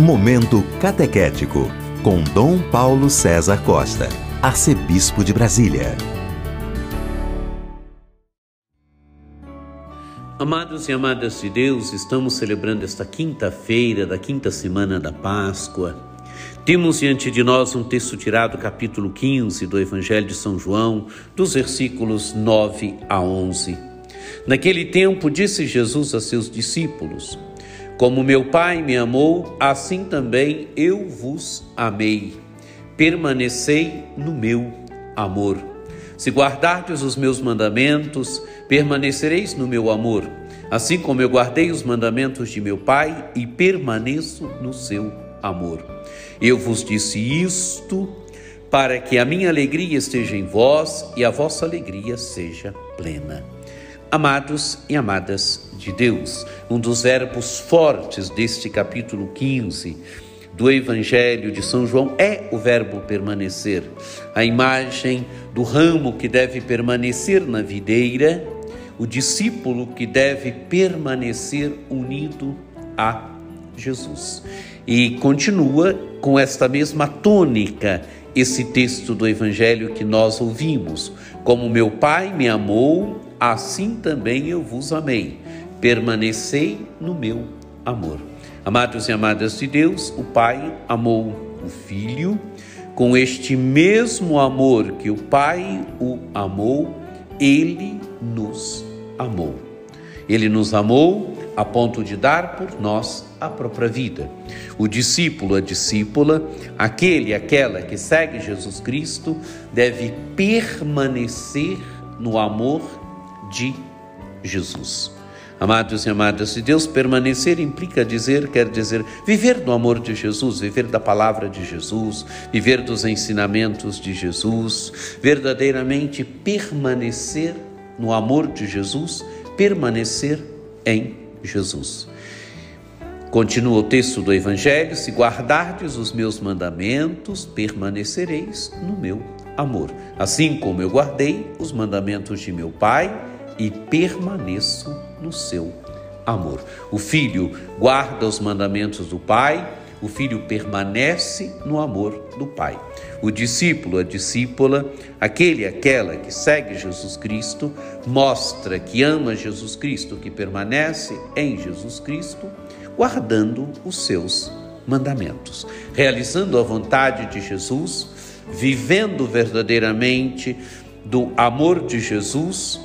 Momento Catequético, com Dom Paulo César Costa, Arcebispo de Brasília. Amados e amadas de Deus, estamos celebrando esta quinta-feira da quinta semana da Páscoa. Temos diante de nós um texto tirado do capítulo 15 do Evangelho de São João, dos versículos 9 a 11. Naquele tempo, disse Jesus a seus discípulos: como meu Pai me amou, assim também eu vos amei. Permanecei no meu amor. Se guardardes os meus mandamentos, permanecereis no meu amor, assim como eu guardei os mandamentos de meu Pai e permaneço no seu amor. Eu vos disse isto para que a minha alegria esteja em vós e a vossa alegria seja plena. Amados e amadas de Deus, um dos verbos fortes deste capítulo 15 do Evangelho de São João é o verbo permanecer. A imagem do ramo que deve permanecer na videira, o discípulo que deve permanecer unido a Jesus. E continua com esta mesma tônica esse texto do Evangelho que nós ouvimos. Como meu Pai me amou, assim também eu vos amei. Permanecei no meu amor. Amados e amadas de Deus, o Pai amou o Filho com este mesmo amor que o Pai o amou, ele nos amou. Ele nos amou a ponto de dar por nós a própria vida. O discípulo, a discípula, aquele, aquela que segue Jesus Cristo, deve permanecer no amor de Jesus. Amados e amadas de Deus, permanecer implica dizer, quer dizer, viver no amor de Jesus, viver da palavra de Jesus, viver dos ensinamentos de Jesus, verdadeiramente permanecer no amor de Jesus, permanecer em Jesus. Continua o texto do Evangelho: se guardardes os meus mandamentos, permanecereis no meu amor, assim como eu guardei os mandamentos de meu Pai e permaneço no seu amor. O filho guarda os mandamentos do pai, o filho permanece no amor do pai. O discípulo, a discípula, aquele, aquela que segue Jesus Cristo, mostra que ama Jesus Cristo, que permanece em Jesus Cristo, guardando os seus mandamentos, realizando a vontade de Jesus, vivendo verdadeiramente do amor de Jesus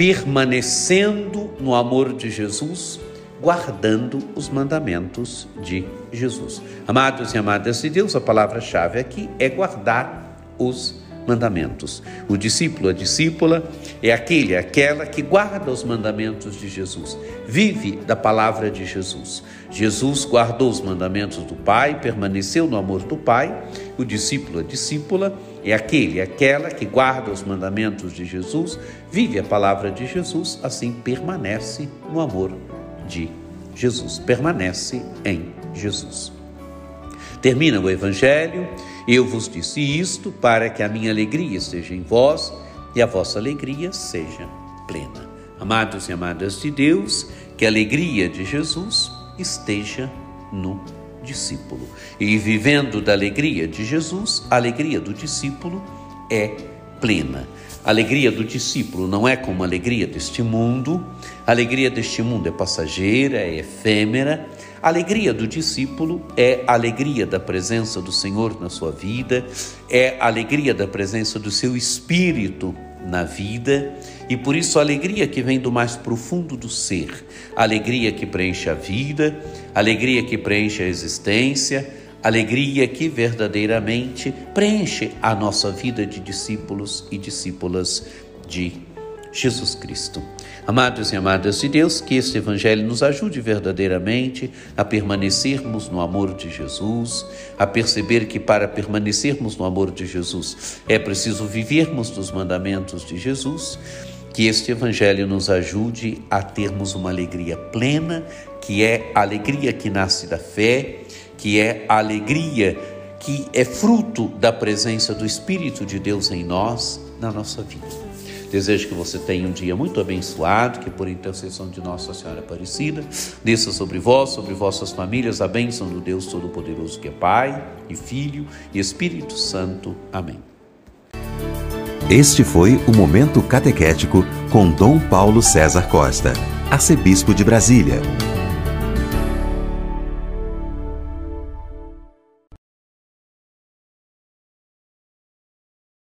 permanecendo no amor de Jesus, guardando os mandamentos de Jesus. Amados e amadas de Deus, a palavra-chave aqui é guardar os mandamentos. O discípulo, a discípula, é aquele, aquela que guarda os mandamentos de Jesus, vive da palavra de Jesus. Jesus guardou os mandamentos do Pai, permaneceu no amor do Pai. O discípulo, a discípula, é aquele, aquela que guarda os mandamentos de Jesus, vive a palavra de Jesus, assim permanece no amor de Jesus, permanece em Jesus. Termina o Evangelho, eu vos disse isto para que a minha alegria esteja em vós e a vossa alegria seja plena. Amados e amadas de Deus, que a alegria de Jesus esteja no discípulo. E vivendo da alegria de Jesus, a alegria do discípulo é plena. A alegria do discípulo não é como a alegria deste mundo, a alegria deste mundo é passageira, é efêmera. A alegria do discípulo é a alegria da presença do Senhor na sua vida, é a alegria da presença do seu espírito na vida e por isso a alegria que vem do mais profundo do ser, alegria que preenche a vida, alegria que preenche a existência, alegria que verdadeiramente preenche a nossa vida de discípulos e discípulas de Jesus Cristo. Amados e amadas de Deus, que este Evangelho nos ajude verdadeiramente a permanecermos no amor de Jesus, a perceber que para permanecermos no amor de Jesus é preciso vivermos dos mandamentos de Jesus. Que este Evangelho nos ajude a termos uma alegria plena, que é a alegria que nasce da fé, que é a alegria que é fruto da presença do Espírito de Deus em nós, na nossa vida. Desejo que você tenha um dia muito abençoado, que por intercessão de Nossa Senhora Aparecida, desça sobre vós, sobre vossas famílias, a bênção do Deus Todo-Poderoso, que é Pai, e Filho e Espírito Santo. Amém. Este foi o Momento Catequético com Dom Paulo César Costa, arcebispo de Brasília.